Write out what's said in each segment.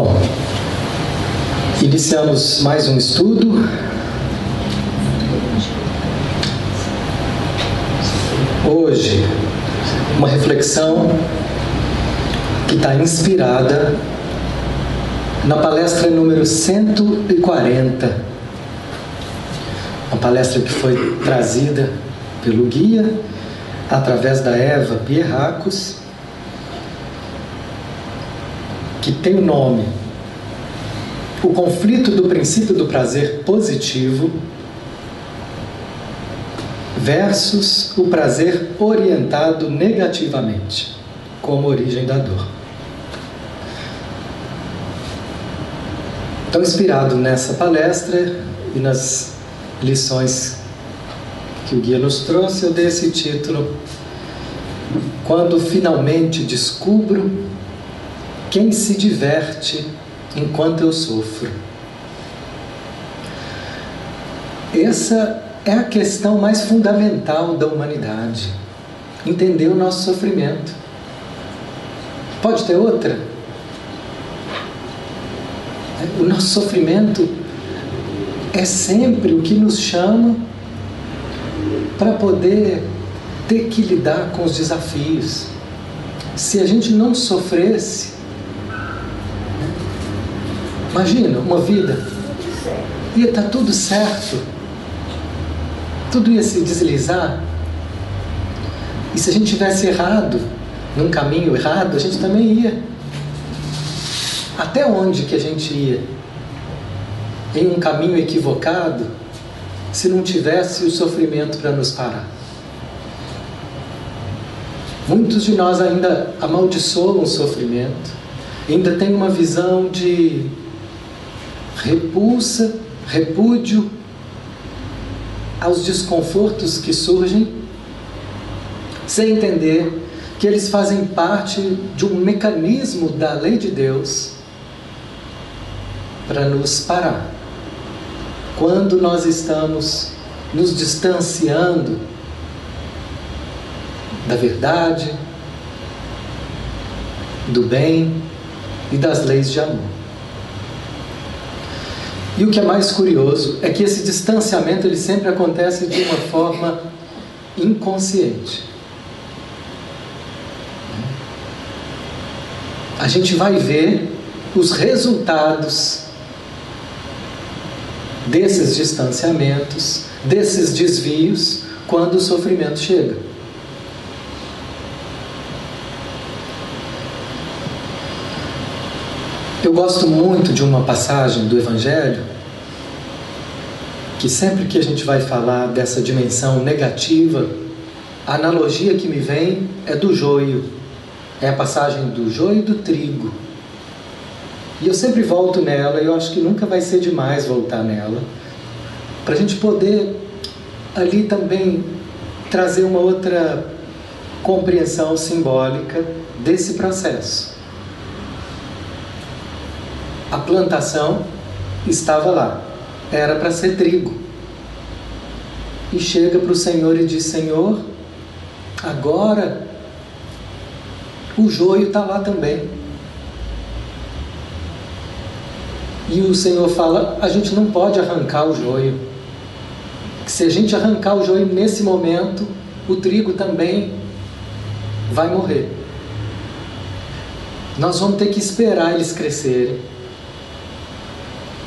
Bom, iniciamos mais um estudo. Hoje, uma reflexão que está inspirada na palestra número 140. Uma palestra que foi trazida pelo guia através da Eva Pierracos, que tem o nome O conflito do princípio do prazer positivo versus o prazer orientado negativamente, como origem da dor. Então, inspirado nessa palestra e nas lições que o guia nos trouxe, eu dei esse título Quando finalmente descubro quem se diverte enquanto eu sofro. Essa é a questão mais fundamental da humanidade. Entender o nosso sofrimento. Pode ter outra? O nosso sofrimento é sempre o que nos chama para poder ter que lidar com os desafios. Se a gente não sofresse, imagina uma vida, ia estar tá tudo certo, tudo ia se deslizar. E se a gente tivesse errado, num caminho errado, a gente também ia. Até onde que a gente ia? Em um caminho equivocado, se não tivesse o sofrimento para nos parar. Muitos de nós ainda amaldiçoam o sofrimento, ainda têm uma visão de repulsa, repúdio aos desconfortos que surgem, sem entender que eles fazem parte de um mecanismo da lei de Deus para nos parar quando nós estamos nos distanciando da verdade, do bem e das leis de amor. E o que é mais curioso é que esse distanciamento ele sempre acontece de uma forma inconsciente. A gente vai ver os resultados desses distanciamentos, desses desvios, quando o sofrimento chega. Eu gosto muito de uma passagem do Evangelho que sempre que a gente vai falar dessa dimensão negativa, a analogia que me vem é do joio. É a passagem do joio e do trigo. E eu sempre volto nela, e eu acho que nunca vai ser demais voltar nela, para a gente poder ali também trazer uma outra compreensão simbólica desse processo. A plantação estava lá, era para ser trigo. E chega para o Senhor e diz: Senhor, agora o joio está lá também. E o Senhor fala: a gente não pode arrancar o joio. Se a gente arrancar o joio nesse momento, o trigo também vai morrer. Nós vamos ter que esperar eles crescerem,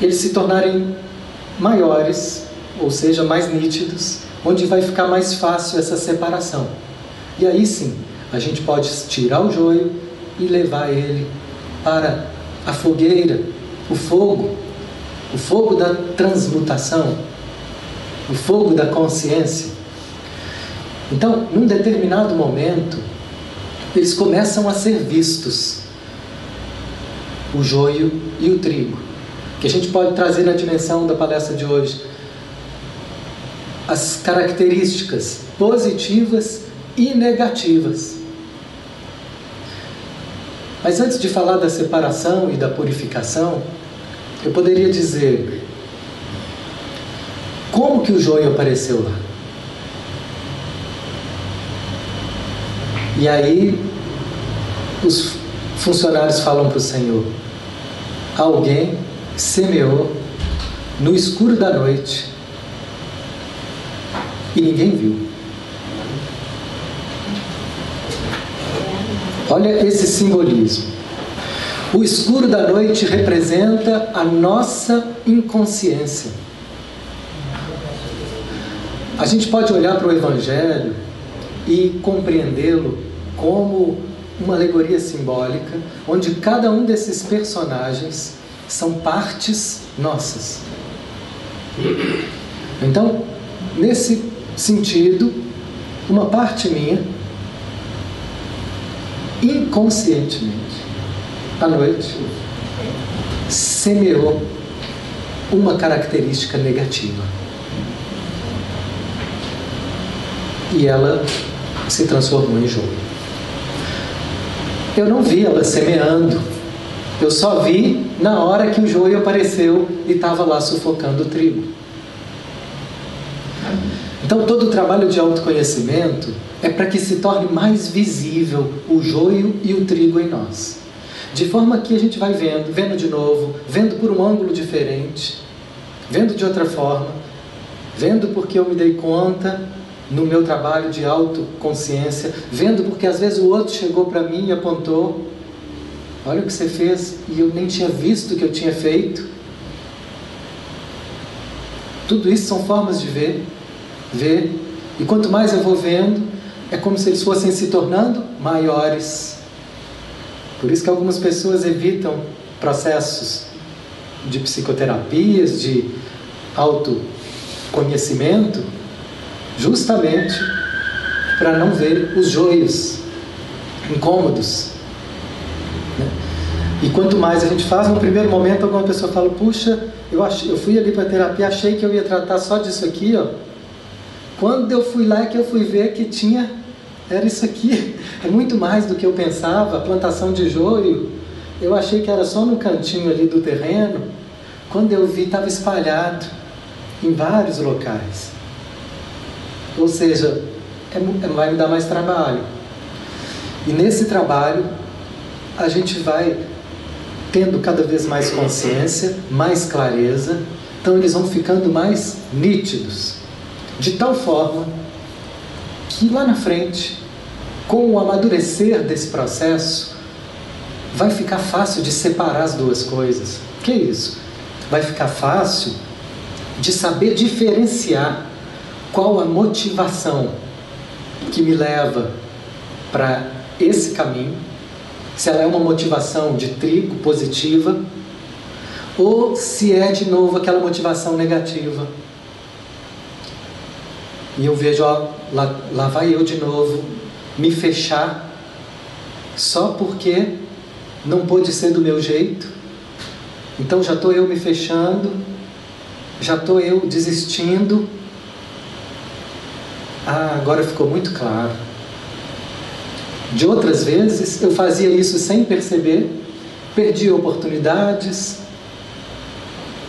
eles se tornarem maiores, ou seja, mais nítidos, onde vai ficar mais fácil essa separação. E aí sim, a gente pode tirar o joio e levar ele para a fogueira o fogo, o fogo da transmutação, o fogo da consciência. Então, num determinado momento, eles começam a ser vistos, o joio e o trigo, que a gente pode trazer na dimensão da palestra de hoje. As características positivas e negativas. Mas antes de falar da separação e da purificação, eu poderia dizer como que o joio apareceu lá. E aí os funcionários falam para o Senhor: alguém semeou no escuro da noite e ninguém viu. Olha esse simbolismo. O escuro da noite representa a nossa inconsciência. A gente pode olhar para o Evangelho e compreendê-lo como uma alegoria simbólica, onde cada um desses personagens são partes nossas. Então, nesse sentido, uma parte minha, inconscientemente, à noite, semeou uma característica negativa. E ela se transformou em jogo. Eu não vi ela semeando, eu só vi na hora que o joio apareceu e estava lá sufocando o trigo. Então, todo o trabalho de autoconhecimento é para que se torne mais visível o joio e o trigo em nós. De forma que a gente vai vendo, vendo de novo, vendo por um ângulo diferente, vendo de outra forma, vendo porque eu me dei conta no meu trabalho de autoconsciência, vendo porque às vezes o outro chegou para mim e apontou: Olha o que você fez e eu nem tinha visto o que eu tinha feito. Tudo isso são formas de ver, ver, e quanto mais eu vou vendo, é como se eles fossem se tornando maiores. Por isso que algumas pessoas evitam processos de psicoterapias, de autoconhecimento, justamente para não ver os joios incômodos. E quanto mais a gente faz, no primeiro momento alguma pessoa fala, puxa, eu, eu fui ali para terapia, achei que eu ia tratar só disso aqui, ó. Quando eu fui lá é que eu fui ver que tinha, era isso aqui, é muito mais do que eu pensava, plantação de joio, eu achei que era só no cantinho ali do terreno, quando eu vi estava espalhado em vários locais. Ou seja, é, é, vai me dar mais trabalho. E nesse trabalho, a gente vai tendo cada vez mais consciência, mais clareza, então eles vão ficando mais nítidos, de tal forma que lá na frente, com o amadurecer desse processo, vai ficar fácil de separar as duas coisas. Que é isso? Vai ficar fácil de saber diferenciar qual a motivação que me leva para esse caminho, se ela é uma motivação de trigo positiva, ou se é de novo aquela motivação negativa. E eu vejo, ó, lá, lá vai eu de novo me fechar só porque não pôde ser do meu jeito. Então já estou eu me fechando, já estou eu desistindo ah, agora ficou muito claro. De outras vezes eu fazia isso sem perceber, perdia oportunidades,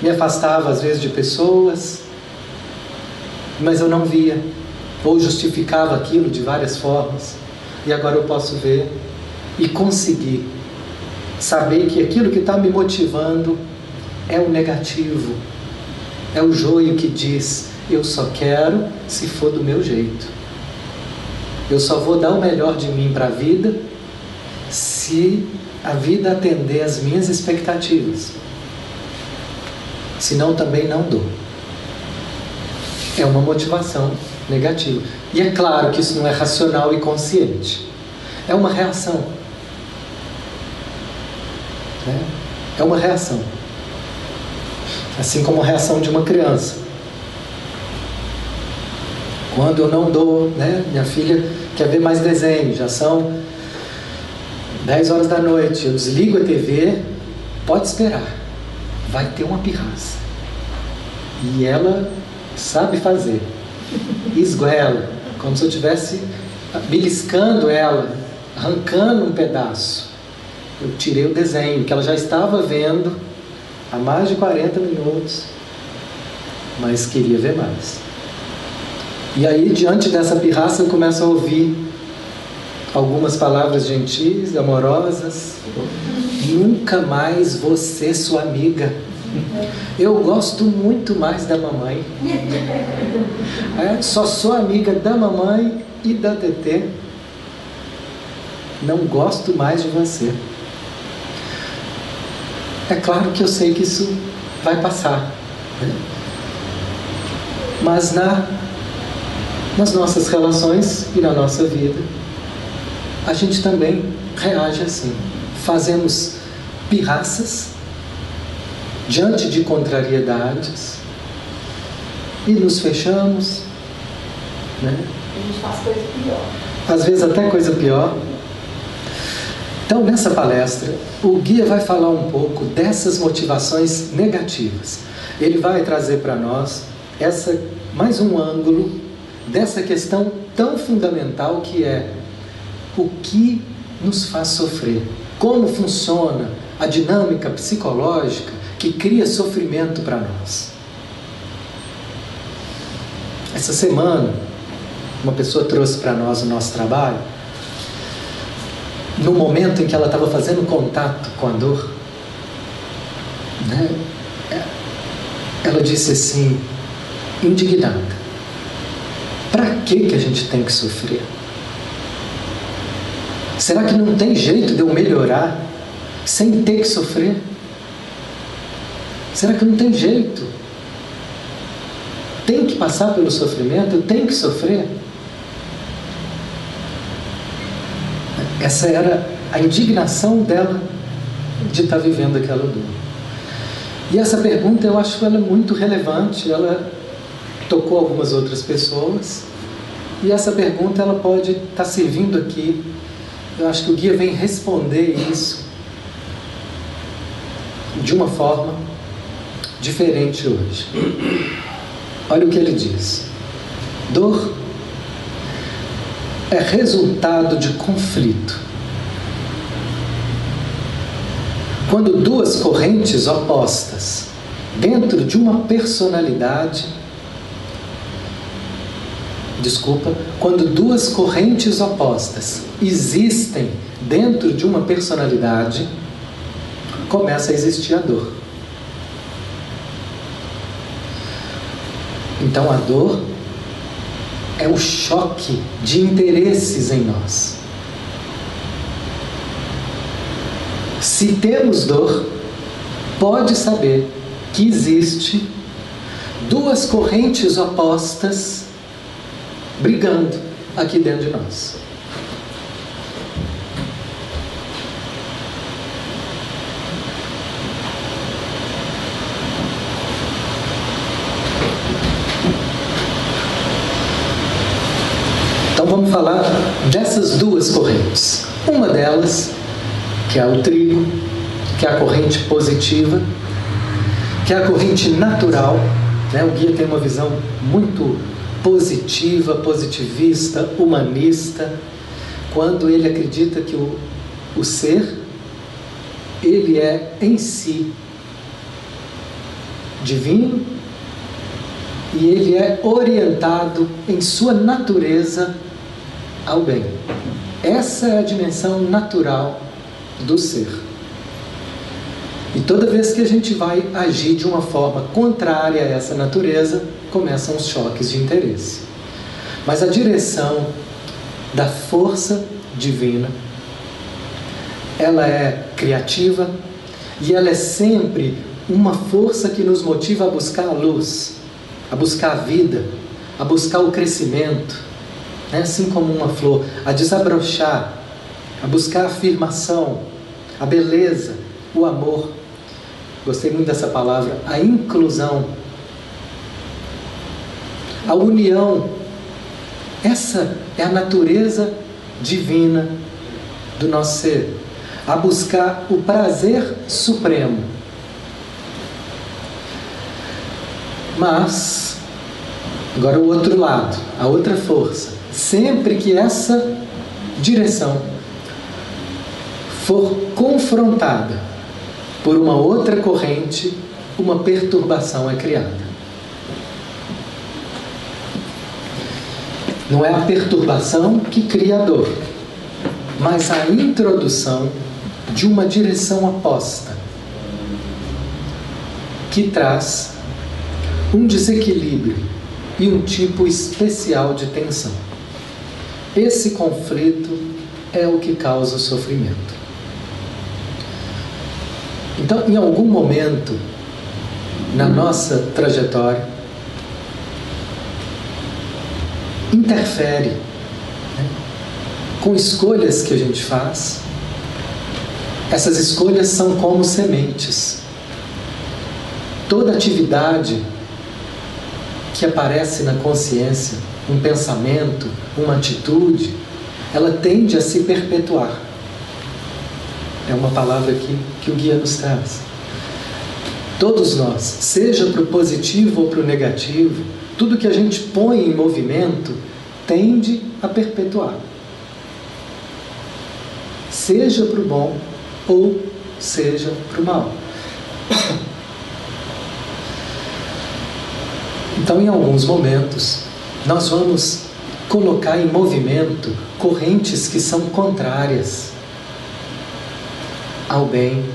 me afastava às vezes de pessoas, mas eu não via, ou justificava aquilo de várias formas, e agora eu posso ver e conseguir saber que aquilo que está me motivando é o negativo, é o joio que diz: eu só quero se for do meu jeito. Eu só vou dar o melhor de mim para a vida se a vida atender às minhas expectativas. Senão também não dou. É uma motivação negativa. E é claro que isso não é racional e consciente. É uma reação. Né? É uma reação. Assim como a reação de uma criança. Quando eu não dou, né? Minha filha quer ver mais desenho, já são 10 horas da noite, eu desligo a TV, pode esperar, vai ter uma pirraça. E ela sabe fazer. Esguela, como se eu estivesse beliscando ela, arrancando um pedaço. Eu tirei o desenho que ela já estava vendo há mais de 40 minutos, mas queria ver mais. E aí, diante dessa pirraça, eu começo a ouvir algumas palavras gentis, amorosas. Nunca mais você, sua amiga. Eu gosto muito mais da mamãe. É, só sou amiga da mamãe e da TT. Não gosto mais de você. É claro que eu sei que isso vai passar. Né? Mas na, nas nossas relações e na nossa vida, a gente também reage assim. Fazemos pirraças diante de contrariedades e nos fechamos. Né? A gente faz coisa pior. Às vezes até coisa pior. Então, nessa palestra, o guia vai falar um pouco dessas motivações negativas. Ele vai trazer para nós essa mais um ângulo dessa questão tão fundamental que é o que nos faz sofrer, como funciona a dinâmica psicológica que cria sofrimento para nós. Essa semana, uma pessoa trouxe para nós o nosso trabalho no momento em que ela estava fazendo contato com a dor, né, ela disse assim, indignada: para que, que a gente tem que sofrer? Será que não tem jeito de eu melhorar sem ter que sofrer? Será que não tem jeito? Tem que passar pelo sofrimento? Eu tenho que sofrer? Essa era a indignação dela de estar vivendo aquela dor. E essa pergunta eu acho ela muito relevante, ela tocou algumas outras pessoas, e essa pergunta ela pode estar servindo aqui. Eu acho que o guia vem responder isso de uma forma diferente hoje. Olha o que ele diz. Dor é resultado de conflito. Quando duas correntes opostas dentro de uma personalidade desculpa, quando duas correntes opostas existem dentro de uma personalidade, começa a existir a dor. Então a dor é o choque de interesses em nós. Se temos dor, pode saber que existe duas correntes opostas brigando aqui dentro de nós. vamos falar dessas duas correntes. Uma delas, que é o trigo, que é a corrente positiva, que é a corrente natural. Né? O guia tem uma visão muito positiva, positivista, humanista, quando ele acredita que o, o ser, ele é em si divino e ele é orientado em sua natureza ao bem. Essa é a dimensão natural do ser. E toda vez que a gente vai agir de uma forma contrária a essa natureza, começam os choques de interesse. Mas a direção da força divina, ela é criativa e ela é sempre uma força que nos motiva a buscar a luz, a buscar a vida, a buscar o crescimento, né? assim como uma flor, a desabrochar, a buscar a afirmação, a beleza, o amor. Gostei muito dessa palavra, a inclusão, a união. Essa é a natureza divina do nosso ser, a buscar o prazer supremo. Mas, agora o outro lado, a outra força, sempre que essa direção for confrontada por uma outra corrente, uma perturbação é criada. Não é a perturbação que cria a dor, mas a introdução de uma direção oposta que traz um desequilíbrio e um tipo especial de tensão. Esse conflito é o que causa o sofrimento. Então, em algum momento na nossa trajetória, interfere né, com escolhas que a gente faz. Essas escolhas são como sementes. Toda atividade que aparece na consciência, um pensamento, uma atitude, ela tende a se perpetuar. É uma palavra que, que o guia nos traz. Todos nós, seja para o positivo ou para o negativo, tudo que a gente põe em movimento tende a perpetuar. Seja para o bom ou seja para o mal. Então, em alguns momentos, nós vamos colocar em movimento correntes que são contrárias ao bem,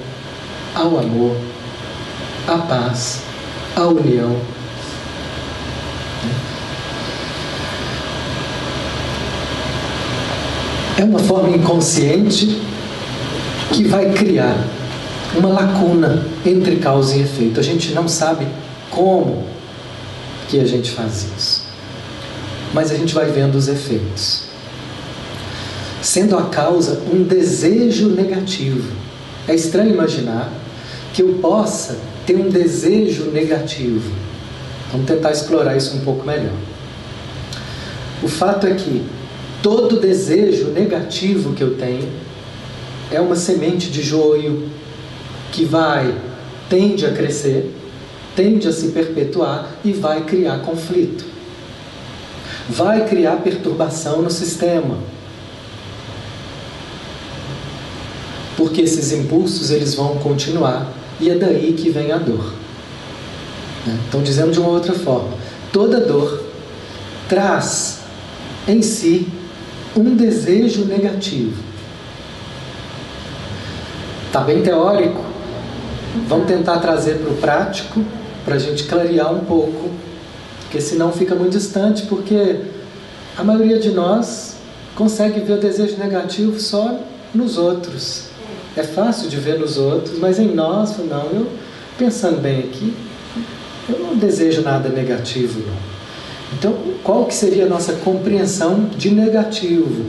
ao amor, à paz, à união. É uma forma inconsciente que vai criar uma lacuna entre causa e efeito. A gente não sabe como que a gente faz isso. Mas a gente vai vendo os efeitos. Sendo a causa um desejo negativo. É estranho imaginar que eu possa ter um desejo negativo. Vamos tentar explorar isso um pouco melhor. O fato é que todo desejo negativo que eu tenho é uma semente de joio que vai, tende a crescer tende a se perpetuar e vai criar conflito. Vai criar perturbação no sistema. Porque esses impulsos eles vão continuar e é daí que vem a dor. Né? Então, dizendo de uma outra forma, toda dor traz em si um desejo negativo. Está bem teórico? Vamos tentar trazer para o prático para a gente clarear um pouco, porque senão fica muito distante, porque a maioria de nós consegue ver o desejo negativo só nos outros. É fácil de ver nos outros, mas em nós, não, eu pensando bem aqui, eu não desejo nada negativo, não. Então, qual que seria a nossa compreensão de negativo?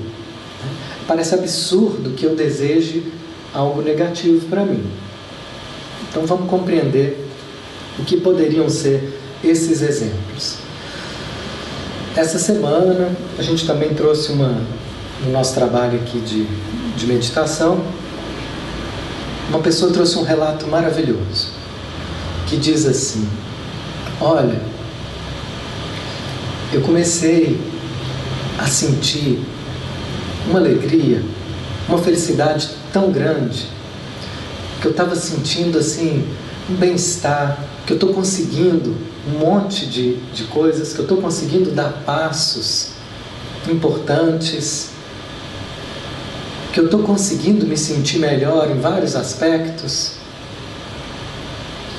Parece absurdo que eu deseje algo negativo para mim. Então, vamos compreender o que poderiam ser esses exemplos? Essa semana a gente também trouxe uma, no nosso trabalho aqui de, de meditação, uma pessoa trouxe um relato maravilhoso que diz assim: Olha, eu comecei a sentir uma alegria, uma felicidade tão grande que eu estava sentindo assim um bem-estar, que eu estou conseguindo um monte de, de coisas, que eu estou conseguindo dar passos importantes, que eu estou conseguindo me sentir melhor em vários aspectos,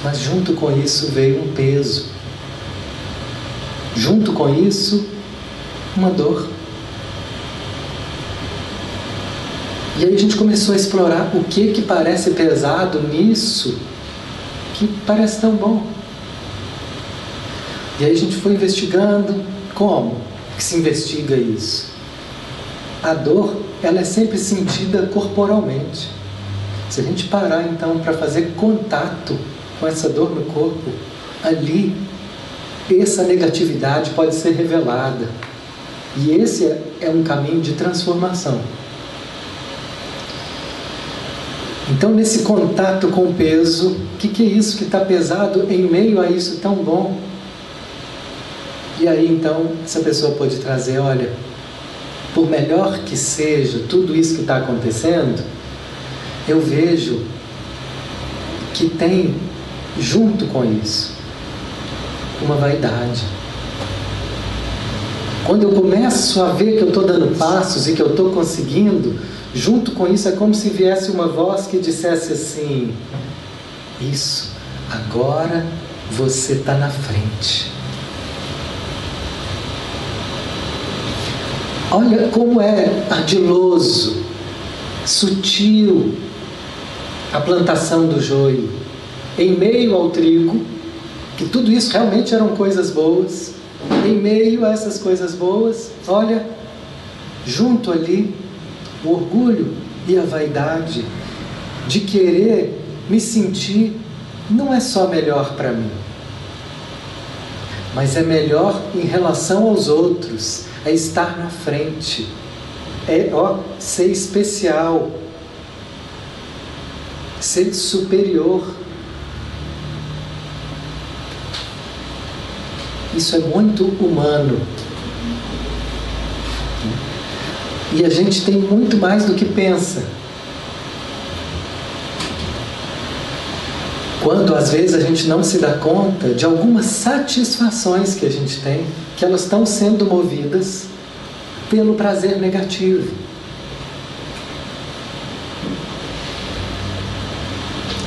mas junto com isso veio um peso. Junto com isso, uma dor. E aí a gente começou a explorar o que que parece pesado nisso que parece tão bom. E aí a gente foi investigando como que se investiga isso. A dor, ela é sempre sentida corporalmente. Se a gente parar então para fazer contato com essa dor no corpo, ali essa negatividade pode ser revelada. E esse é um caminho de transformação. Então, nesse contato com o peso, o que, que é isso que está pesado em meio a isso tão bom? E aí, então, essa pessoa pode trazer: olha, por melhor que seja tudo isso que está acontecendo, eu vejo que tem, junto com isso, uma vaidade. Quando eu começo a ver que eu estou dando passos e que eu estou conseguindo, junto com isso é como se viesse uma voz que dissesse assim: Isso, agora você está na frente. Olha como é ardiloso, sutil a plantação do joio. Em meio ao trigo, que tudo isso realmente eram coisas boas, em meio a essas coisas boas, olha, junto ali, o orgulho e a vaidade de querer me sentir não é só melhor para mim, mas é melhor em relação aos outros, é estar na frente, é ó, ser especial, ser superior. Isso é muito humano. E a gente tem muito mais do que pensa. Quando às vezes a gente não se dá conta de algumas satisfações que a gente tem, que elas estão sendo movidas pelo prazer negativo.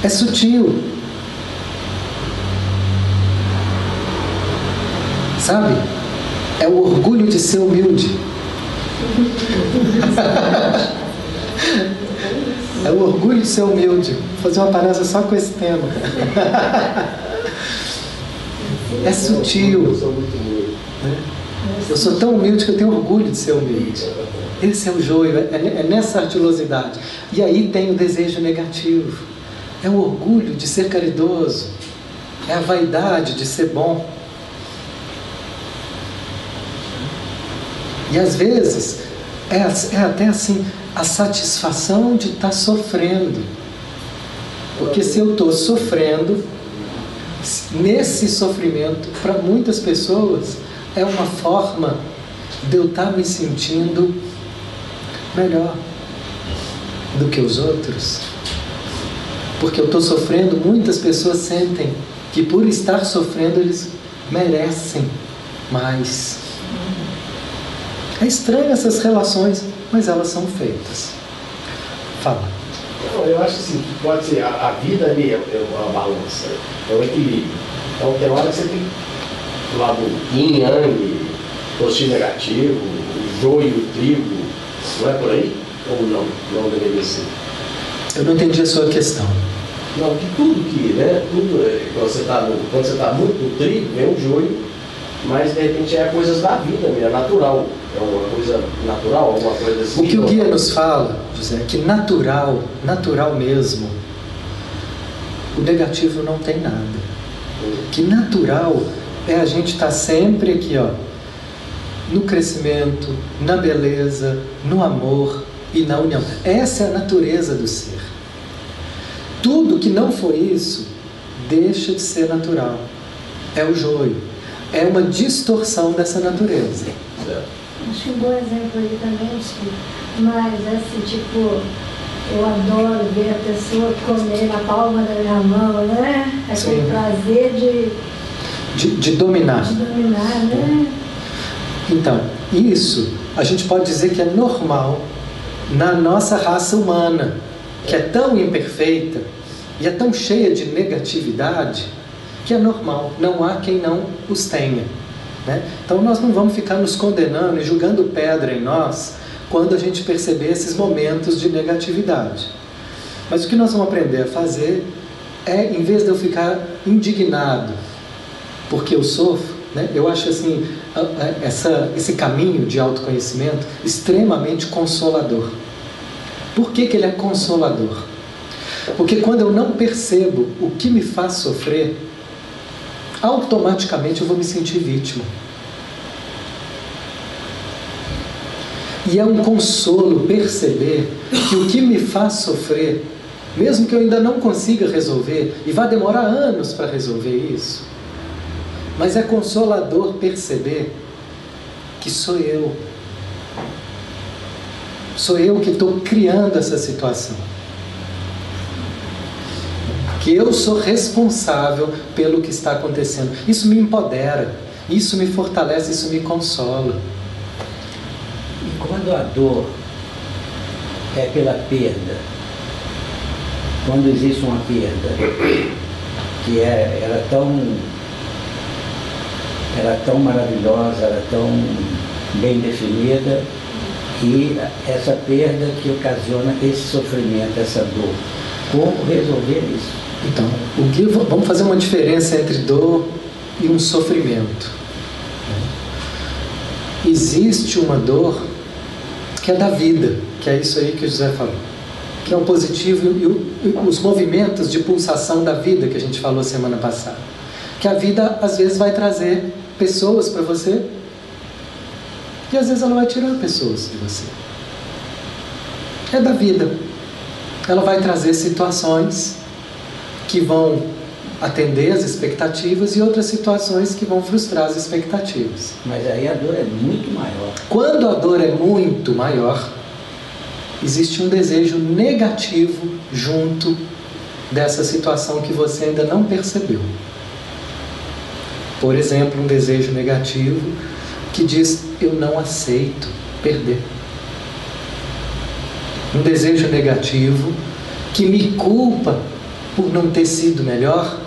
É sutil. Sabe? É o orgulho de ser humilde. É o orgulho de ser humilde. Vou fazer uma palestra só com esse tema. É sutil. Eu sou tão humilde que eu tenho orgulho de ser humilde. Esse é o joio, é, é nessa ardilosidade. E aí tem o desejo negativo. É o orgulho de ser caridoso. É a vaidade de ser bom. E às vezes é, é até assim a satisfação de estar tá sofrendo. Porque se eu estou sofrendo, nesse sofrimento, para muitas pessoas, é uma forma de eu estar tá me sentindo melhor do que os outros. Porque eu estou sofrendo, muitas pessoas sentem que por estar sofrendo eles merecem mais. É estranho essas relações, mas elas são feitas. Fala. Eu acho assim, que pode ser, a, a vida ali é, é, uma balança, é um equilíbrio. Então tem hora que você tem o lado yin yang, positivo negativo, o joio, o trigo, não é por aí? Ou não? Não deveria ser. Eu não entendi a sua questão. Não, que tudo que, né? Tudo, é, quando você está tá muito no trigo, vem o joio, mas de repente é coisas da vida mesmo, é natural. É uma coisa natural, alguma coisa assim? O que o guia nos fala, José, é que natural, natural mesmo, o negativo não tem nada. Que natural é a gente estar tá sempre aqui, ó, no crescimento, na beleza, no amor e na união. Essa é a natureza do ser. Tudo que não for isso deixa de ser natural. É o joio. É uma distorção dessa natureza. Certo. Acho que um bom exemplo aí também. Mas assim, tipo, eu adoro ver a pessoa comer na palma da minha mão, né? Aquele Sim. prazer de, de, de dominar. De dominar, né? Então, isso a gente pode dizer que é normal na nossa raça humana, que é tão imperfeita e é tão cheia de negatividade, que é normal. Não há quem não os tenha. Né? Então nós não vamos ficar nos condenando e julgando pedra em nós quando a gente perceber esses momentos de negatividade. Mas o que nós vamos aprender a fazer é, em vez de eu ficar indignado porque eu sofro, né? eu acho assim, essa, esse caminho de autoconhecimento extremamente consolador. Por que, que ele é consolador? Porque quando eu não percebo o que me faz sofrer, automaticamente eu vou me sentir vítima. E é um consolo perceber que o que me faz sofrer, mesmo que eu ainda não consiga resolver, e vá demorar anos para resolver isso, mas é consolador perceber que sou eu. Sou eu que estou criando essa situação que eu sou responsável pelo que está acontecendo. Isso me empodera, isso me fortalece, isso me consola. E quando a dor é pela perda. Quando existe uma perda, que é, era tão era tão maravilhosa, era tão bem definida, e essa perda que ocasiona esse sofrimento, essa dor. Como resolver isso? Então, o que, vamos fazer uma diferença entre dor e um sofrimento. Existe uma dor que é da vida, que é isso aí que o José falou, que é o positivo e os movimentos de pulsação da vida que a gente falou semana passada. Que a vida às vezes vai trazer pessoas para você e às vezes ela vai tirar pessoas de você. É da vida. Ela vai trazer situações que vão atender as expectativas e outras situações que vão frustrar as expectativas. Mas aí a dor é muito maior. Quando a dor é muito maior, existe um desejo negativo junto dessa situação que você ainda não percebeu. Por exemplo, um desejo negativo que diz: Eu não aceito perder. Um desejo negativo que me culpa por não ter sido melhor,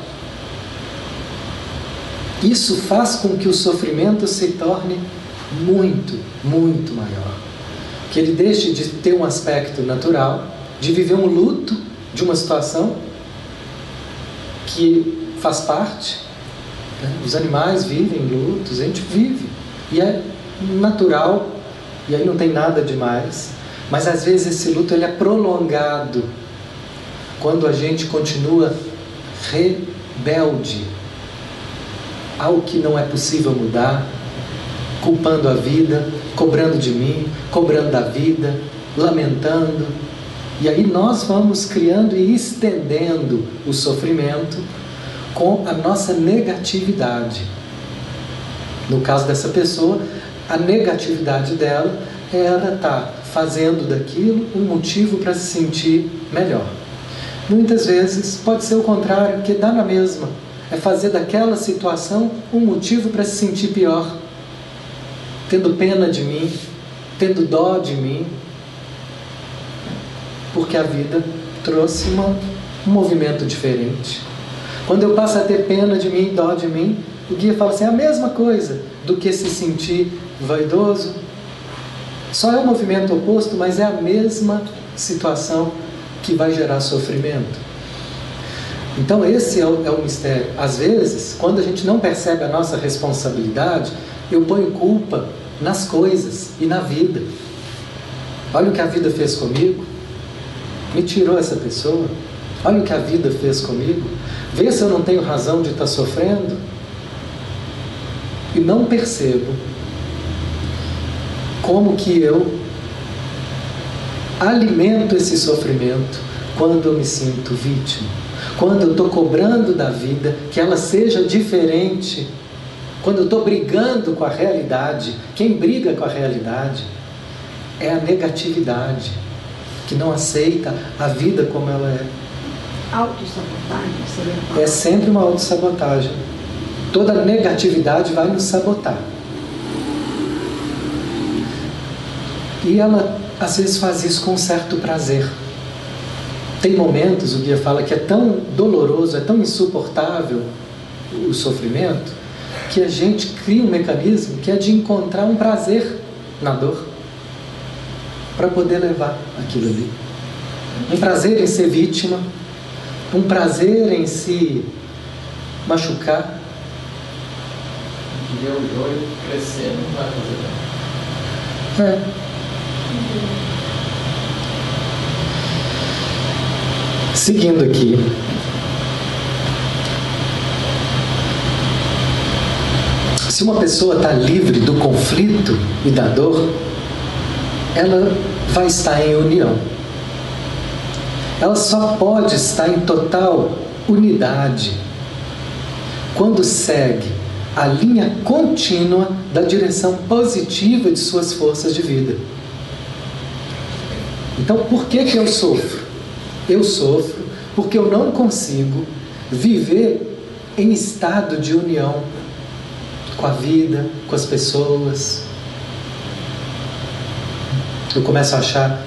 isso faz com que o sofrimento se torne muito, muito maior. Que ele deixe de ter um aspecto natural, de viver um luto de uma situação que faz parte. Né? Os animais vivem lutos, a gente vive. E é natural, e aí não tem nada demais. Mas às vezes esse luto ele é prolongado quando a gente continua rebelde ao que não é possível mudar, culpando a vida, cobrando de mim, cobrando da vida, lamentando. E aí nós vamos criando e estendendo o sofrimento com a nossa negatividade. No caso dessa pessoa, a negatividade dela era estar tá fazendo daquilo um motivo para se sentir melhor. Muitas vezes pode ser o contrário, que dá na mesma. É fazer daquela situação um motivo para se sentir pior, tendo pena de mim, tendo dó de mim, porque a vida trouxe uma, um movimento diferente. Quando eu passo a ter pena de mim, dó de mim, o guia fala assim: é a mesma coisa do que se sentir vaidoso. Só é o um movimento oposto, mas é a mesma situação que vai gerar sofrimento. Então, esse é o, é o mistério. Às vezes, quando a gente não percebe a nossa responsabilidade, eu ponho culpa nas coisas e na vida. Olha o que a vida fez comigo. Me tirou essa pessoa. Olha o que a vida fez comigo. Vê se eu não tenho razão de estar sofrendo. E não percebo como que eu alimento esse sofrimento quando eu me sinto vítima, quando eu estou cobrando da vida que ela seja diferente, quando eu estou brigando com a realidade. Quem briga com a realidade é a negatividade, que não aceita a vida como ela é. Autossabotagem seria É sempre uma autossabotagem. Toda negatividade vai nos sabotar. E ela às vezes faz isso com um certo prazer. Tem momentos, o guia fala, que é tão doloroso, é tão insuportável o sofrimento, que a gente cria um mecanismo que é de encontrar um prazer na dor para poder levar aquilo ali. Um prazer em ser vítima, um prazer em se machucar. Ver o joio crescer não vai fazer nada. É. Seguindo aqui. Se uma pessoa está livre do conflito e da dor, ela vai estar em união. Ela só pode estar em total unidade quando segue a linha contínua da direção positiva de suas forças de vida. Então, por que, que eu sofro? Eu sofro porque eu não consigo viver em estado de união com a vida, com as pessoas. Eu começo a achar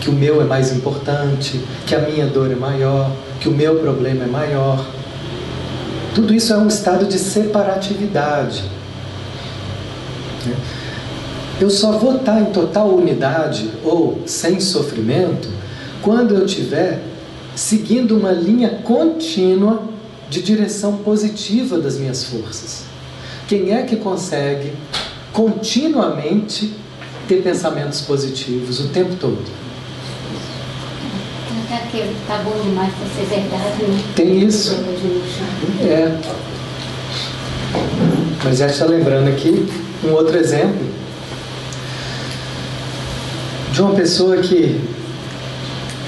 que o meu é mais importante, que a minha dor é maior, que o meu problema é maior. Tudo isso é um estado de separatividade. Eu só vou estar em total unidade ou sem sofrimento quando eu estiver seguindo uma linha contínua de direção positiva das minhas forças. Quem é que consegue continuamente ter pensamentos positivos o tempo todo? Tá bom demais para ser verdade, né? Tem isso. É. Mas já está lembrando aqui um outro exemplo de uma pessoa que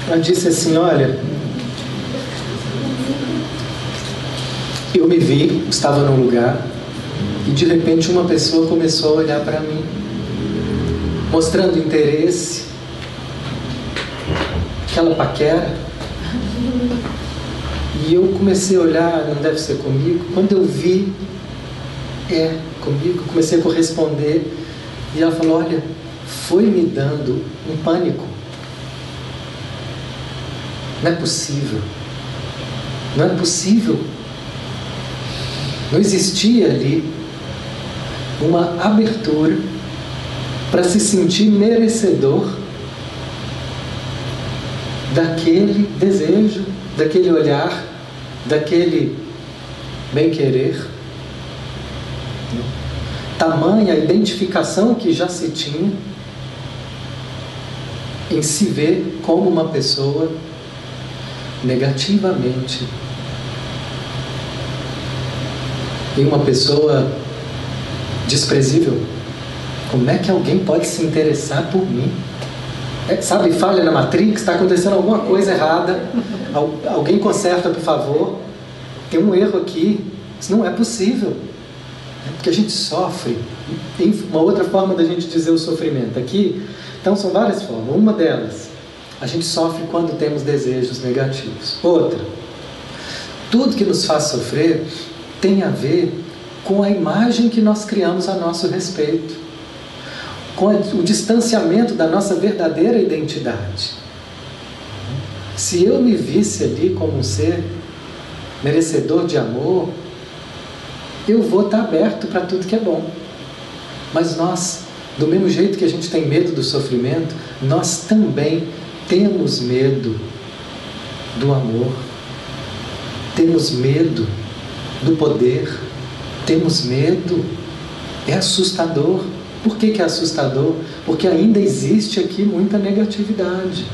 ela disse assim, olha, eu me vi, estava num lugar e de repente uma pessoa começou a olhar para mim, mostrando interesse, aquela paquera. E eu comecei a olhar, não deve ser comigo. Quando eu vi, é comigo, comecei a corresponder. E ela falou: Olha, foi me dando um pânico. Não é possível. Não é possível. Não existia ali uma abertura para se sentir merecedor daquele desejo, daquele olhar, daquele bem-querer. Tamanha identificação que já se tinha em se ver como uma pessoa negativamente. E uma pessoa desprezível. Como é que alguém pode se interessar por mim? É, sabe, falha na Matrix, está acontecendo alguma coisa errada. alguém conserta, por favor. Tem um erro aqui. Isso não é possível. É porque a gente sofre. Tem uma outra forma da gente dizer o sofrimento. Aqui, então são várias formas. Uma delas, a gente sofre quando temos desejos negativos. Outra, tudo que nos faz sofrer tem a ver com a imagem que nós criamos a nosso respeito, com o distanciamento da nossa verdadeira identidade. Se eu me visse ali como um ser merecedor de amor, eu vou estar aberto para tudo que é bom. Mas nós do mesmo jeito que a gente tem medo do sofrimento, nós também temos medo do amor, temos medo do poder, temos medo. É assustador. Por que, que é assustador? Porque ainda existe aqui muita negatividade.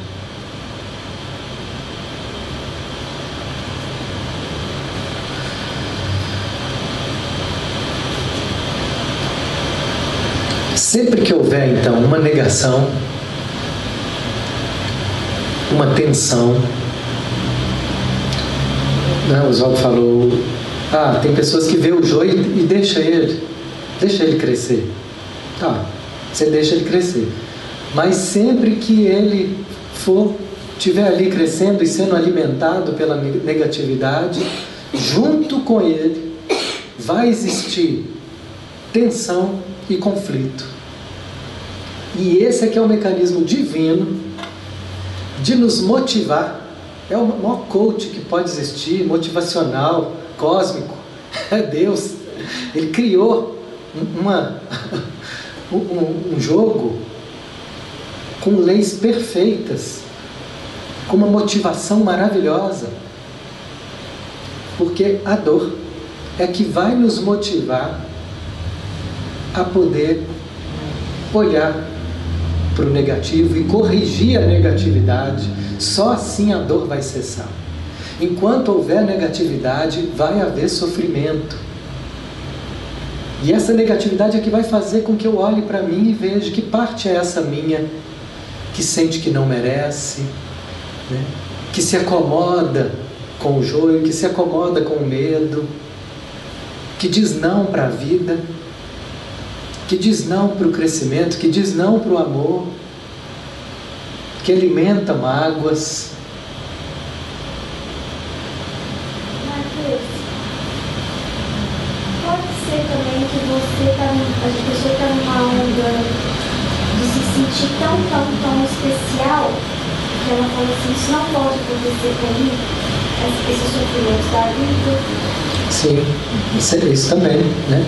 Sempre que houver, então, uma negação, uma tensão, né? o Oswaldo falou, ah, tem pessoas que vê o joio e deixa ele, deixa ele crescer. Tá, você deixa ele crescer. Mas sempre que ele for, estiver ali crescendo e sendo alimentado pela negatividade, junto com ele vai existir tensão e conflito. E esse é que é o mecanismo divino de nos motivar. É o maior coach que pode existir, motivacional, cósmico. É Deus. Ele criou uma, um, um jogo com leis perfeitas, com uma motivação maravilhosa. Porque a dor é que vai nos motivar a poder olhar para o negativo e corrigir a negatividade, só assim a dor vai cessar. Enquanto houver negatividade, vai haver sofrimento. E essa negatividade é que vai fazer com que eu olhe para mim e veja que parte é essa minha que sente que não merece, né? que se acomoda com o joio, que se acomoda com o medo, que diz não para a vida que diz não para o crescimento, que diz não para o amor, que alimenta mágoas. pode ser também que você está, a pessoa está numa onda de se sentir tão, tão, tão especial que ela fala assim, isso não pode acontecer comigo, esse sofrimento da vida. Sim, isso, é, isso também, né?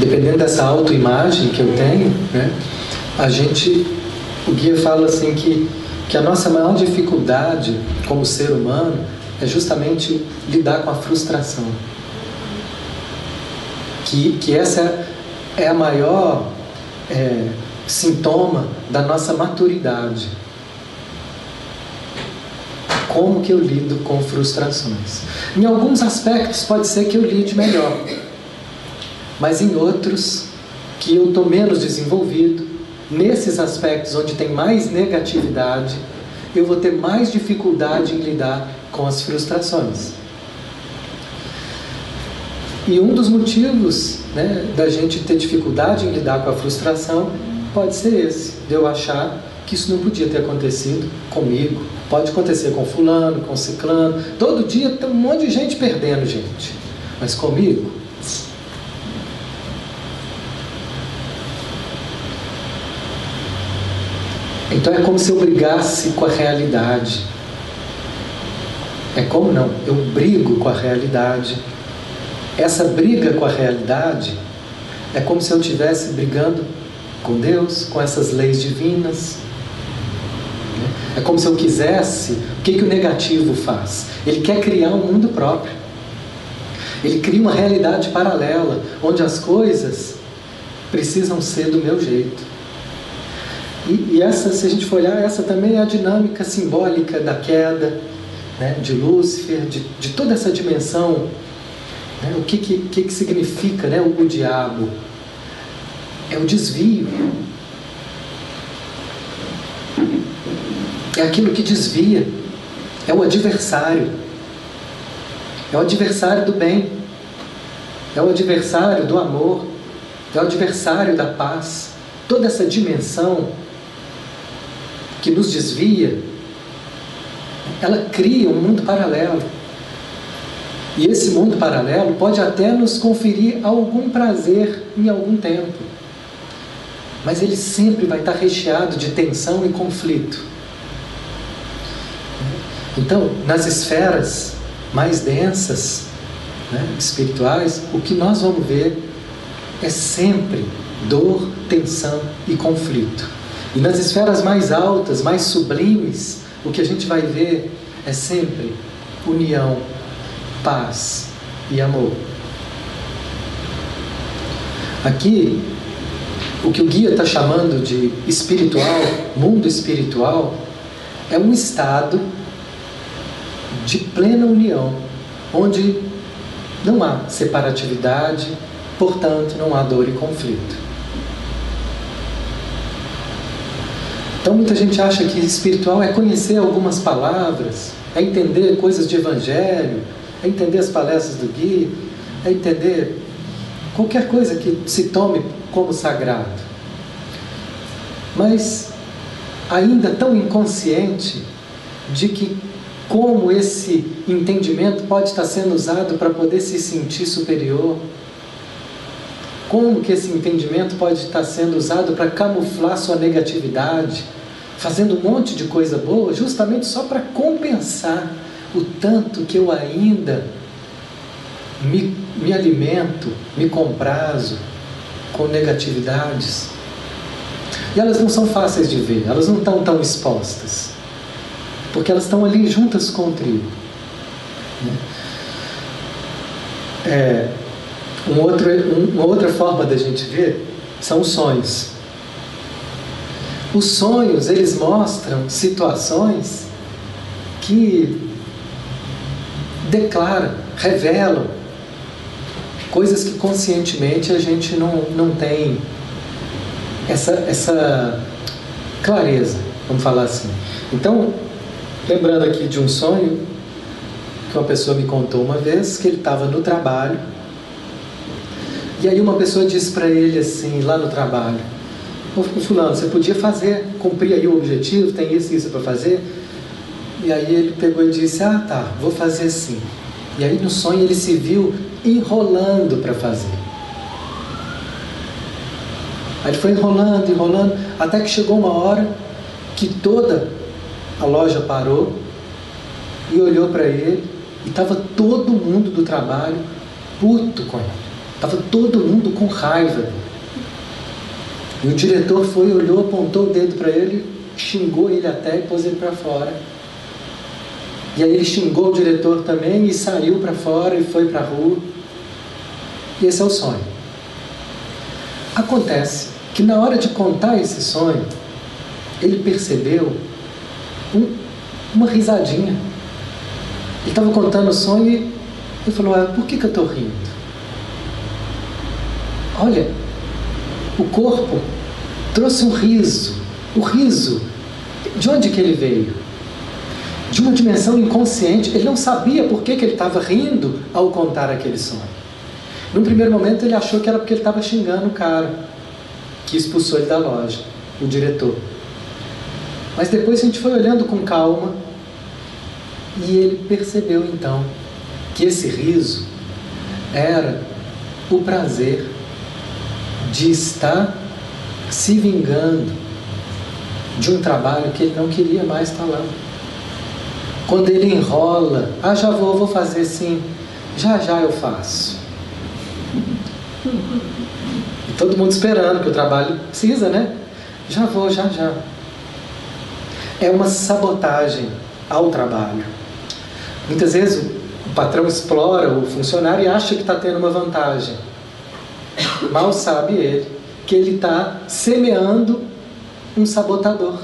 Dependendo dessa autoimagem que eu tenho, né? A gente, o guia fala assim que, que a nossa maior dificuldade como ser humano é justamente lidar com a frustração. Que, que essa é a maior é, sintoma da nossa maturidade. Como que eu lido com frustrações? Em alguns aspectos pode ser que eu lide melhor, mas em outros que eu estou menos desenvolvido, nesses aspectos onde tem mais negatividade, eu vou ter mais dificuldade em lidar com as frustrações. E um dos motivos né, da gente ter dificuldade em lidar com a frustração pode ser esse, de eu achar que isso não podia ter acontecido comigo. Pode acontecer com fulano, com ciclano. Todo dia tem um monte de gente perdendo gente. Mas comigo? Então é como se eu brigasse com a realidade. É como não? Eu brigo com a realidade. Essa briga com a realidade é como se eu estivesse brigando com Deus, com essas leis divinas. É como se eu quisesse. O que, que o negativo faz? Ele quer criar um mundo próprio. Ele cria uma realidade paralela, onde as coisas precisam ser do meu jeito. E, e essa, se a gente for olhar, essa também é a dinâmica simbólica da queda né, de Lúcifer, de, de toda essa dimensão. Né, o que, que, que, significa né, o, o diabo? é o desvio. É aquilo que desvia. É o adversário. É o adversário do bem. É o adversário do amor. É o adversário da paz. Toda essa dimensão que nos desvia, ela cria um mundo paralelo. E esse mundo paralelo pode até nos conferir algum prazer em algum tempo mas ele sempre vai estar recheado de tensão e conflito. Então, nas esferas mais densas, né, espirituais, o que nós vamos ver é sempre dor, tensão e conflito. E nas esferas mais altas, mais sublimes, o que a gente vai ver é sempre união, paz e amor. Aqui o que o guia está chamando de espiritual, mundo espiritual, é um estado de plena união, onde não há separatividade, portanto, não há dor e conflito. Então, muita gente acha que espiritual é conhecer algumas palavras, é entender coisas de evangelho, é entender as palestras do guia, é entender qualquer coisa que se tome como sagrado. Mas ainda tão inconsciente de que como esse entendimento pode estar sendo usado para poder se sentir superior, como que esse entendimento pode estar sendo usado para camuflar sua negatividade, fazendo um monte de coisa boa, justamente só para compensar o tanto que eu ainda me, me alimento, me comprazo, com negatividades. E elas não são fáceis de ver, elas não estão tão expostas, porque elas estão ali juntas com o trigo. Né? É, um outro, uma outra forma da gente ver são os sonhos. Os sonhos, eles mostram situações que declaram, revelam coisas que conscientemente a gente não, não tem essa, essa clareza, vamos falar assim. Então, lembrando aqui de um sonho que uma pessoa me contou uma vez, que ele estava no trabalho, e aí uma pessoa disse para ele assim, lá no trabalho, Ô fulano, você podia fazer, cumprir aí o objetivo, tem isso e isso para fazer? E aí ele pegou e disse, ah tá, vou fazer sim. E aí no sonho ele se viu enrolando para fazer. Aí ele foi enrolando, enrolando, até que chegou uma hora que toda a loja parou e olhou para ele e estava todo mundo do trabalho puto com ele. Estava todo mundo com raiva. E o diretor foi, olhou, apontou o dedo para ele, xingou ele até e pôs ele para fora. E aí ele xingou o diretor também e saiu para fora e foi para a rua. E esse é o sonho. Acontece que na hora de contar esse sonho, ele percebeu um, uma risadinha. Ele estava contando o sonho e ele falou: ah, por que, que eu estou rindo? Olha, o corpo trouxe um riso. O riso, de onde que ele veio? De uma dimensão inconsciente. Ele não sabia por que, que ele estava rindo ao contar aquele sonho. Num primeiro momento ele achou que era porque ele estava xingando o cara que expulsou ele da loja, o diretor. Mas depois a gente foi olhando com calma e ele percebeu então que esse riso era o prazer de estar se vingando de um trabalho que ele não queria mais estar lá. Quando ele enrola, ah, já vou, vou fazer sim, já já eu faço. E todo mundo esperando que o trabalho precisa, né? Já vou, já já. É uma sabotagem ao trabalho. Muitas vezes o patrão explora o funcionário e acha que está tendo uma vantagem. Mal sabe ele que ele está semeando um sabotador.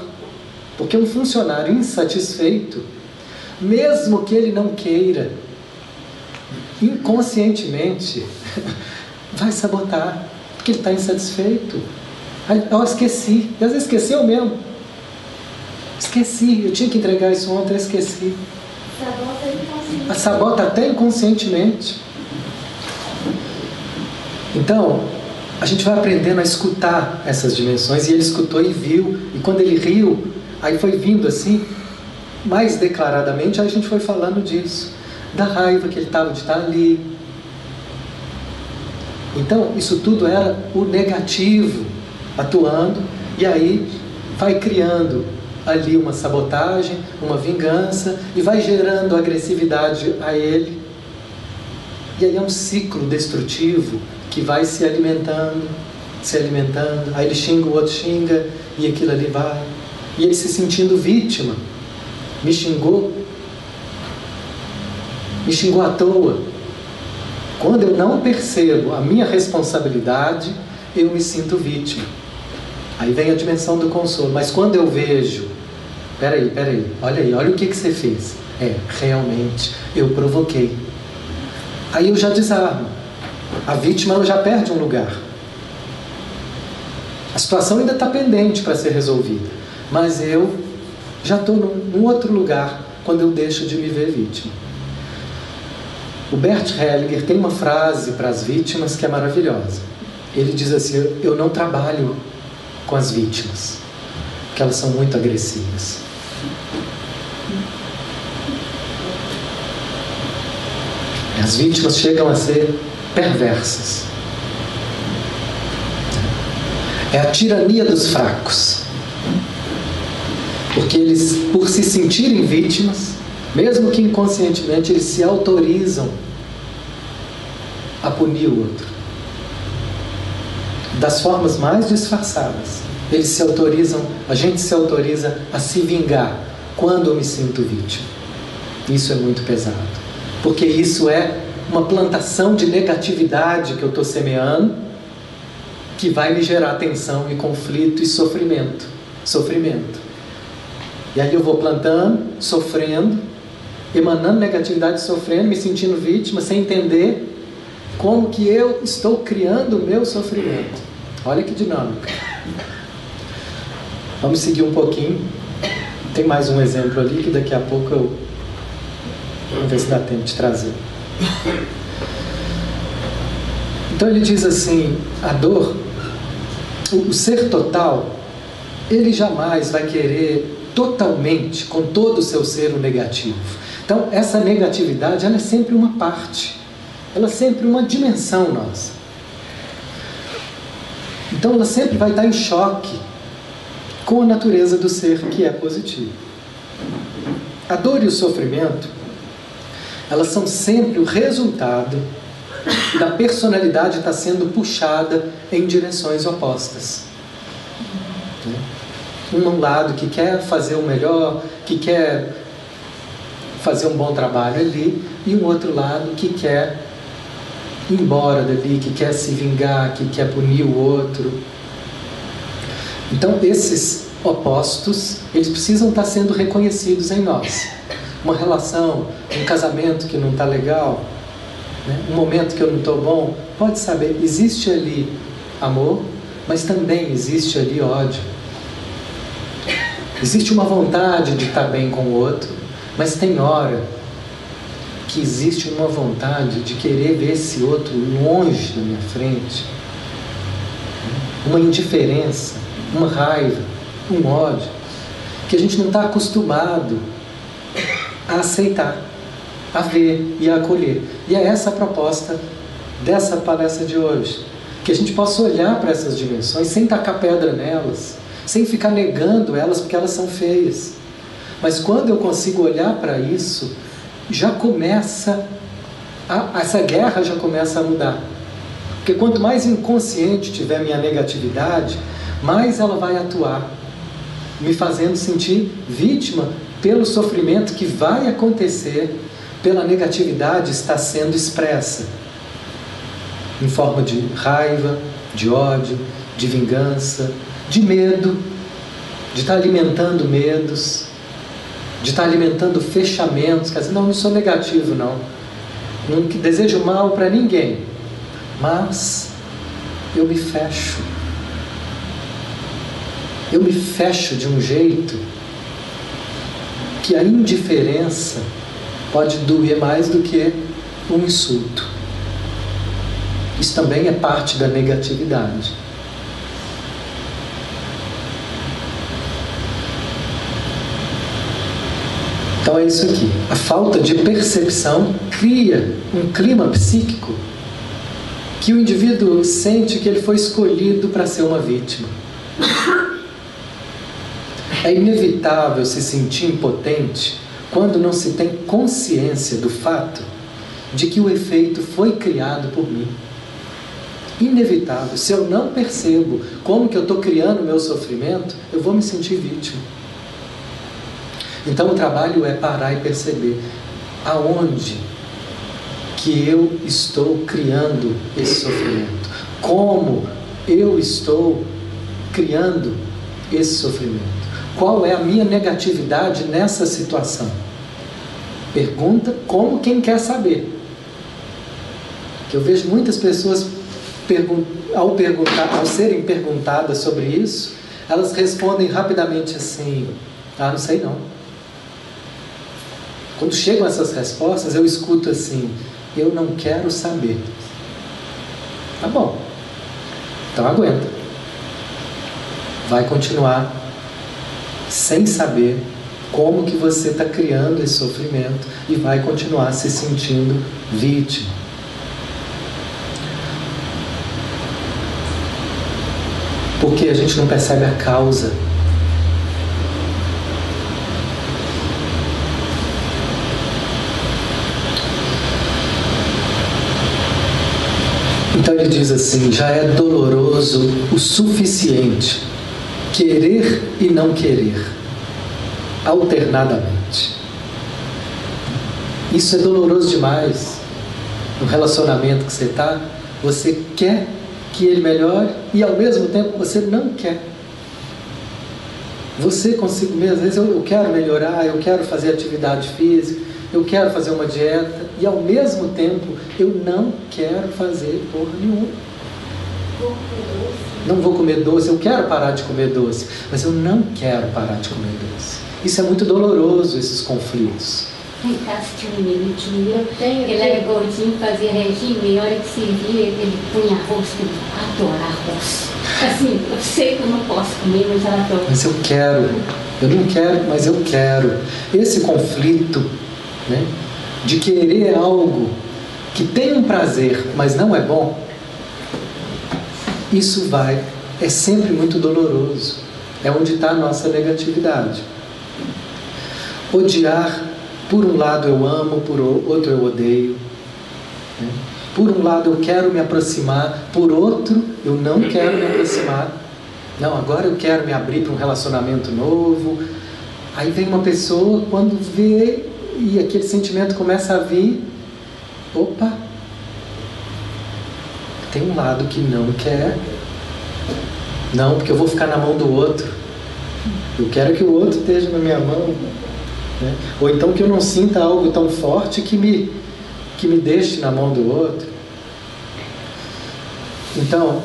Porque um funcionário insatisfeito, mesmo que ele não queira, inconscientemente, vai sabotar, porque ele está insatisfeito. Eu esqueci, às vezes esqueceu mesmo. Esqueci, eu tinha que entregar isso ontem, eu esqueci. Sabota, sabota até inconscientemente. Então, a gente vai aprendendo a escutar essas dimensões, e ele escutou e viu, e quando ele riu, aí foi vindo assim, mais declaradamente, aí a gente foi falando disso, da raiva que ele estava de estar ali. Então, isso tudo era o negativo atuando, e aí vai criando ali uma sabotagem, uma vingança, e vai gerando agressividade a ele. E aí é um ciclo destrutivo que vai se alimentando, se alimentando. Aí ele xinga, o outro xinga, e aquilo ali vai. E ele se sentindo vítima. Me xingou. Me xingou à toa. Quando eu não percebo a minha responsabilidade, eu me sinto vítima. Aí vem a dimensão do consolo. Mas quando eu vejo, peraí, peraí, olha aí, olha o que, que você fez. É, realmente, eu provoquei. Aí eu já desarmo. A vítima já perde um lugar. A situação ainda está pendente para ser resolvida, mas eu já estou num outro lugar quando eu deixo de me ver vítima. O Bert Hellinger tem uma frase para as vítimas que é maravilhosa. Ele diz assim: Eu não trabalho com as vítimas, porque elas são muito agressivas. As vítimas chegam a ser perversas. É a tirania dos fracos. Porque eles, por se sentirem vítimas, mesmo que inconscientemente, eles se autorizam a punir o outro. Das formas mais disfarçadas. Eles se autorizam, a gente se autoriza a se vingar quando eu me sinto vítima. Isso é muito pesado. Porque isso é uma plantação de negatividade que eu estou semeando, que vai me gerar tensão e conflito e sofrimento. Sofrimento. E aí eu vou plantando, sofrendo, emanando negatividade, sofrendo, me sentindo vítima, sem entender como que eu estou criando o meu sofrimento. Olha que dinâmica. Vamos seguir um pouquinho. Tem mais um exemplo ali que daqui a pouco eu. Vamos ver se dá tempo de trazer. Então ele diz assim: a dor, o ser total, ele jamais vai querer totalmente, com todo o seu ser, o negativo. Então, essa negatividade, ela é sempre uma parte, ela é sempre uma dimensão nossa. Então, ela sempre vai estar em choque com a natureza do ser que é positivo. A dor e o sofrimento, elas são sempre o resultado da personalidade estar sendo puxada em direções opostas. Um lado que quer fazer o melhor, que quer fazer um bom trabalho ali, e um outro lado que quer ir embora dali, que quer se vingar, que quer punir o outro. Então, esses opostos, eles precisam estar sendo reconhecidos em nós. Uma relação, um casamento que não está legal, né? um momento que eu não estou bom, pode saber, existe ali amor, mas também existe ali ódio. Existe uma vontade de estar bem com o outro, mas tem hora que existe uma vontade de querer ver esse outro longe da minha frente. Uma indiferença, uma raiva, um ódio, que a gente não está acostumado a aceitar, a ver e a acolher. E é essa a proposta dessa palestra de hoje. Que a gente possa olhar para essas dimensões sem tacar pedra nelas, sem ficar negando elas porque elas são feias. Mas quando eu consigo olhar para isso, já começa, a, essa guerra já começa a mudar. Porque quanto mais inconsciente tiver minha negatividade, mais ela vai atuar, me fazendo sentir vítima pelo sofrimento que vai acontecer pela negatividade está sendo expressa em forma de raiva, de ódio, de vingança, de medo, de estar alimentando medos, de estar alimentando fechamentos. Quer dizer, não, não sou negativo, não. Não desejo mal para ninguém, mas eu me fecho. Eu me fecho de um jeito que a indiferença pode doer mais do que um insulto. Isso também é parte da negatividade. Então é isso aqui. A falta de percepção cria um clima psíquico que o indivíduo sente que ele foi escolhido para ser uma vítima. É inevitável se sentir impotente quando não se tem consciência do fato de que o efeito foi criado por mim. Inevitável. Se eu não percebo como que eu estou criando o meu sofrimento, eu vou me sentir vítima. Então o trabalho é parar e perceber aonde que eu estou criando esse sofrimento. Como eu estou criando esse sofrimento. Qual é a minha negatividade nessa situação? Pergunta como quem quer saber. Que eu vejo muitas pessoas ao perguntar, ao serem perguntadas sobre isso, elas respondem rapidamente assim: "Ah, não sei não". Quando chegam essas respostas, eu escuto assim: "Eu não quero saber". Tá bom. Então aguenta. Vai continuar sem saber como que você está criando esse sofrimento e vai continuar se sentindo vítima. Porque a gente não percebe a causa. Então ele diz assim: já é doloroso o suficiente querer e não querer, alternadamente. Isso é doloroso demais. No relacionamento que você está, você quer que ele melhore e ao mesmo tempo você não quer. Você consigo mesmo, às vezes eu, quero melhorar, eu quero fazer atividade física, eu quero fazer uma dieta e ao mesmo tempo eu não quero fazer porra nenhuma. Não vou comer doce, eu quero parar de comer doce, mas eu não quero parar de comer doce. Isso é muito doloroso, esses conflitos. Em casa tinha um menino, eu tenho, ele era gordinho, fazia regime, e a hora que se via, ele punha arroz, ele adora arroz. Assim, eu sei que eu não posso comer, mas ela adora. Mas eu quero, eu não quero, mas eu quero. Esse conflito né, de querer algo que tem um prazer, mas não é bom, isso vai, é sempre muito doloroso. É onde está a nossa negatividade. odiar, por um lado eu amo, por outro eu odeio. Né? Por um lado eu quero me aproximar, por outro eu não quero me aproximar. Não, agora eu quero me abrir para um relacionamento novo. Aí vem uma pessoa, quando vê e aquele sentimento começa a vir, opa, tem um lado que não quer. Não, porque eu vou ficar na mão do outro. Eu quero que o outro esteja na minha mão. Né? Ou então que eu não sinta algo tão forte que me, que me deixe na mão do outro. Então,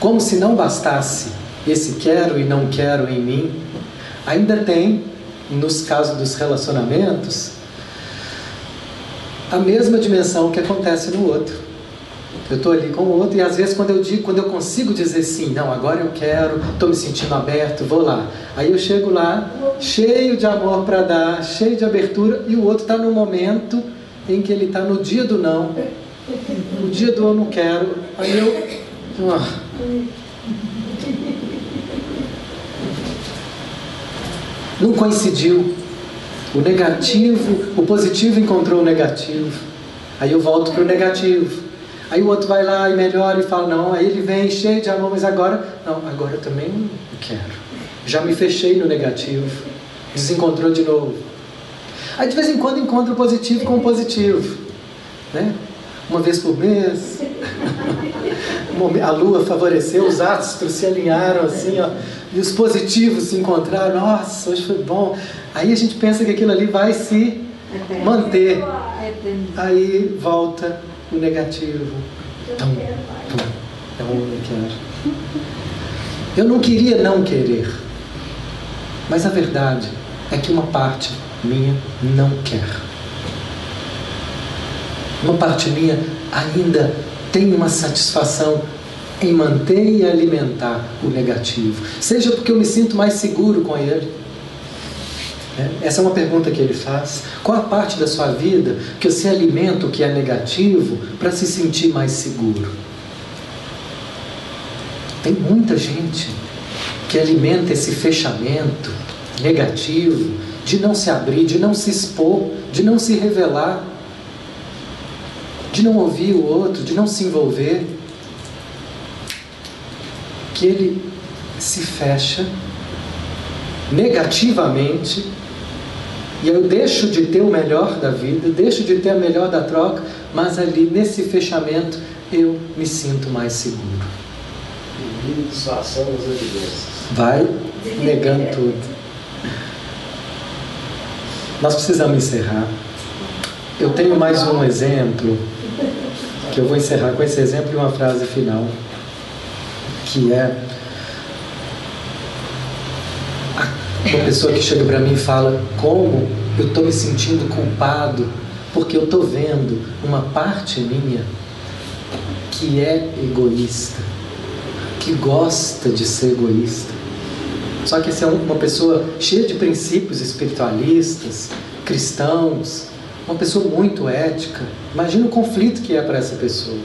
como se não bastasse esse quero e não quero em mim, ainda tem, nos casos dos relacionamentos, a mesma dimensão que acontece no outro. Eu estou ali com o outro e às vezes quando eu digo, quando eu consigo dizer sim, não, agora eu quero, estou me sentindo aberto, vou lá. Aí eu chego lá, cheio de amor para dar, cheio de abertura, e o outro está no momento em que ele está no dia do não, o dia do eu não quero. Aí eu. Não coincidiu. O negativo, o positivo encontrou o negativo. Aí eu volto para o negativo. Aí o outro vai lá e melhora e fala, não, aí ele vem cheio de amor, mas agora, não, agora eu também não quero. Já me fechei no negativo. Desencontrou de novo. Aí de vez em quando encontra o positivo com o positivo. Né? Uma vez por mês. A lua favoreceu, os astros se alinharam assim, ó, e os positivos se encontraram. Nossa, hoje foi bom. Aí a gente pensa que aquilo ali vai se manter. Aí volta o negativo. Tum. É o eu quero. Eu não queria não querer. Mas a verdade é que uma parte minha não quer. Uma parte minha ainda tem uma satisfação em manter e alimentar o negativo. Seja porque eu me sinto mais seguro com ele, essa é uma pergunta que ele faz. Qual a parte da sua vida que você alimenta o que é negativo para se sentir mais seguro? Tem muita gente que alimenta esse fechamento negativo de não se abrir, de não se expor, de não se revelar, de não ouvir o outro, de não se envolver. Que ele se fecha negativamente e eu deixo de ter o melhor da vida, deixo de ter a melhor da troca, mas ali nesse fechamento eu me sinto mais seguro. Evidências. Vai negando tudo. Nós precisamos encerrar. Eu tenho mais um exemplo, que eu vou encerrar com esse exemplo e uma frase final, que é Uma pessoa que chega para mim e fala como eu estou me sentindo culpado porque eu estou vendo uma parte minha que é egoísta, que gosta de ser egoísta. Só que essa é uma pessoa cheia de princípios espiritualistas, cristãos, uma pessoa muito ética. Imagina o conflito que é para essa pessoa.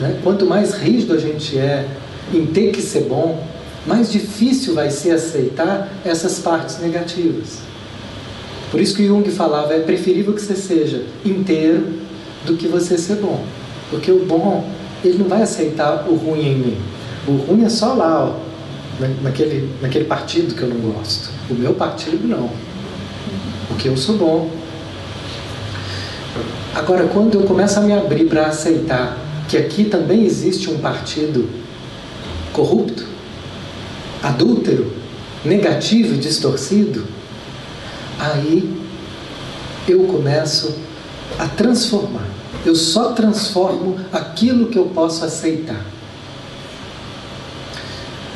Né? Quanto mais rígido a gente é em ter que ser bom, mais difícil vai ser aceitar essas partes negativas. Por isso que Jung falava, é preferível que você seja inteiro do que você ser bom. Porque o bom, ele não vai aceitar o ruim em mim. O ruim é só lá, ó, naquele, naquele partido que eu não gosto. O meu partido não. Porque eu sou bom. Agora, quando eu começo a me abrir para aceitar que aqui também existe um partido corrupto, adúltero, negativo e distorcido, aí eu começo a transformar. Eu só transformo aquilo que eu posso aceitar.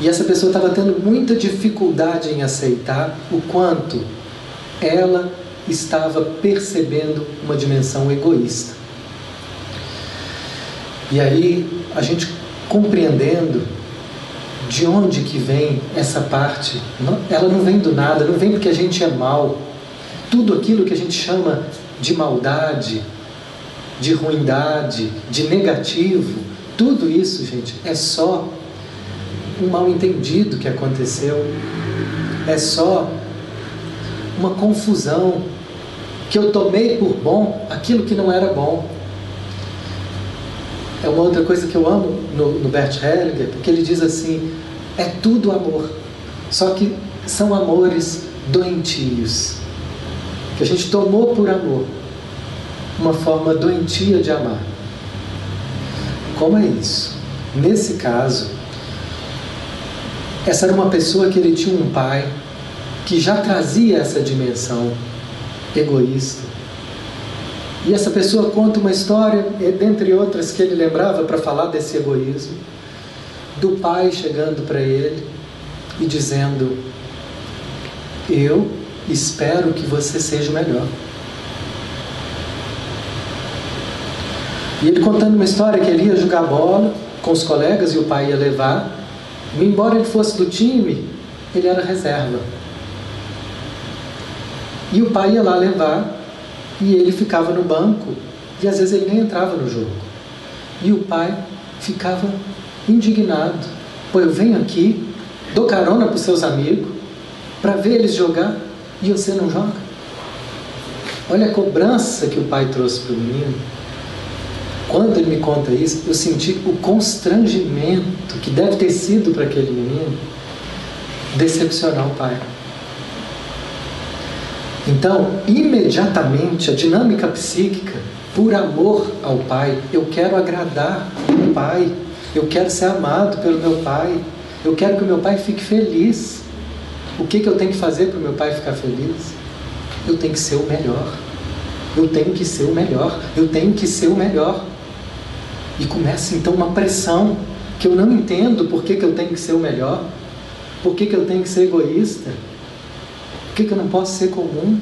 E essa pessoa estava tendo muita dificuldade em aceitar o quanto ela estava percebendo uma dimensão egoísta. E aí, a gente compreendendo de onde que vem essa parte? ela não vem do nada, não vem porque a gente é mal. Tudo aquilo que a gente chama de maldade, de ruindade, de negativo, tudo isso, gente, é só um mal entendido que aconteceu. É só uma confusão, que eu tomei por bom aquilo que não era bom. É uma outra coisa que eu amo no, no Bert Hellinger, porque ele diz assim: é tudo amor, só que são amores doentios, que a gente tomou por amor, uma forma doentia de amar. Como é isso? Nesse caso, essa era uma pessoa que ele tinha um pai que já trazia essa dimensão egoísta. E essa pessoa conta uma história, dentre outras que ele lembrava para falar desse egoísmo, do pai chegando para ele e dizendo: Eu espero que você seja melhor. E ele contando uma história que ele ia jogar bola com os colegas e o pai ia levar, e embora ele fosse do time, ele era reserva. E o pai ia lá levar e ele ficava no banco e às vezes ele nem entrava no jogo. E o pai ficava indignado. Pô, eu venho aqui, dou carona para os seus amigos para ver eles jogar e você não joga. Olha a cobrança que o pai trouxe para o menino. Quando ele me conta isso, eu senti o constrangimento que deve ter sido para aquele menino decepcionar o pai. Então, imediatamente, a dinâmica psíquica, por amor ao pai, eu quero agradar o pai, eu quero ser amado pelo meu pai, eu quero que o meu pai fique feliz. O que, que eu tenho que fazer para o meu pai ficar feliz? Eu tenho que ser o melhor. Eu tenho que ser o melhor. Eu tenho que ser o melhor. E começa então uma pressão que eu não entendo por que, que eu tenho que ser o melhor, por que, que eu tenho que ser egoísta, por que, que eu não posso ser comum.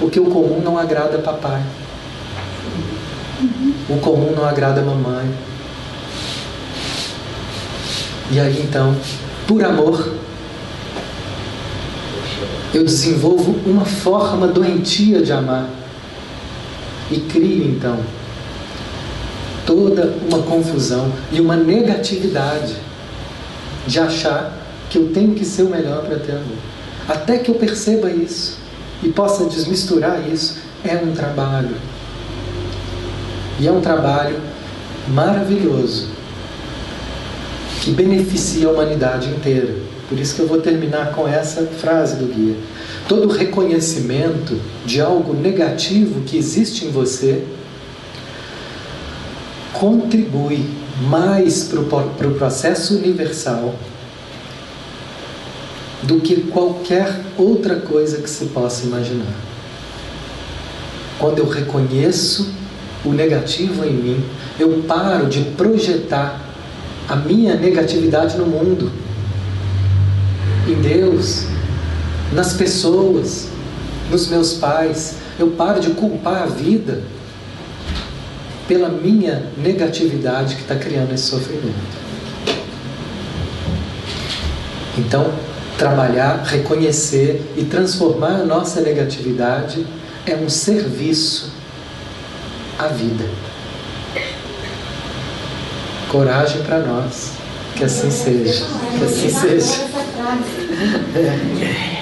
Porque o comum não agrada papai. O comum não agrada mamãe. E aí então, por amor, eu desenvolvo uma forma doentia de amar. E crio então toda uma confusão e uma negatividade de achar que eu tenho que ser o melhor para ter amor. Até que eu perceba isso e possa desmisturar isso, é um trabalho. E é um trabalho maravilhoso que beneficia a humanidade inteira. Por isso que eu vou terminar com essa frase do guia. Todo reconhecimento de algo negativo que existe em você contribui mais para o pro processo universal do que qualquer outra coisa que se possa imaginar. Quando eu reconheço o negativo em mim, eu paro de projetar a minha negatividade no mundo, em Deus, nas pessoas, nos meus pais. Eu paro de culpar a vida pela minha negatividade que está criando esse sofrimento. Então, trabalhar, reconhecer e transformar a nossa negatividade é um serviço à vida. Coragem para nós. Que assim seja. Que assim seja. É.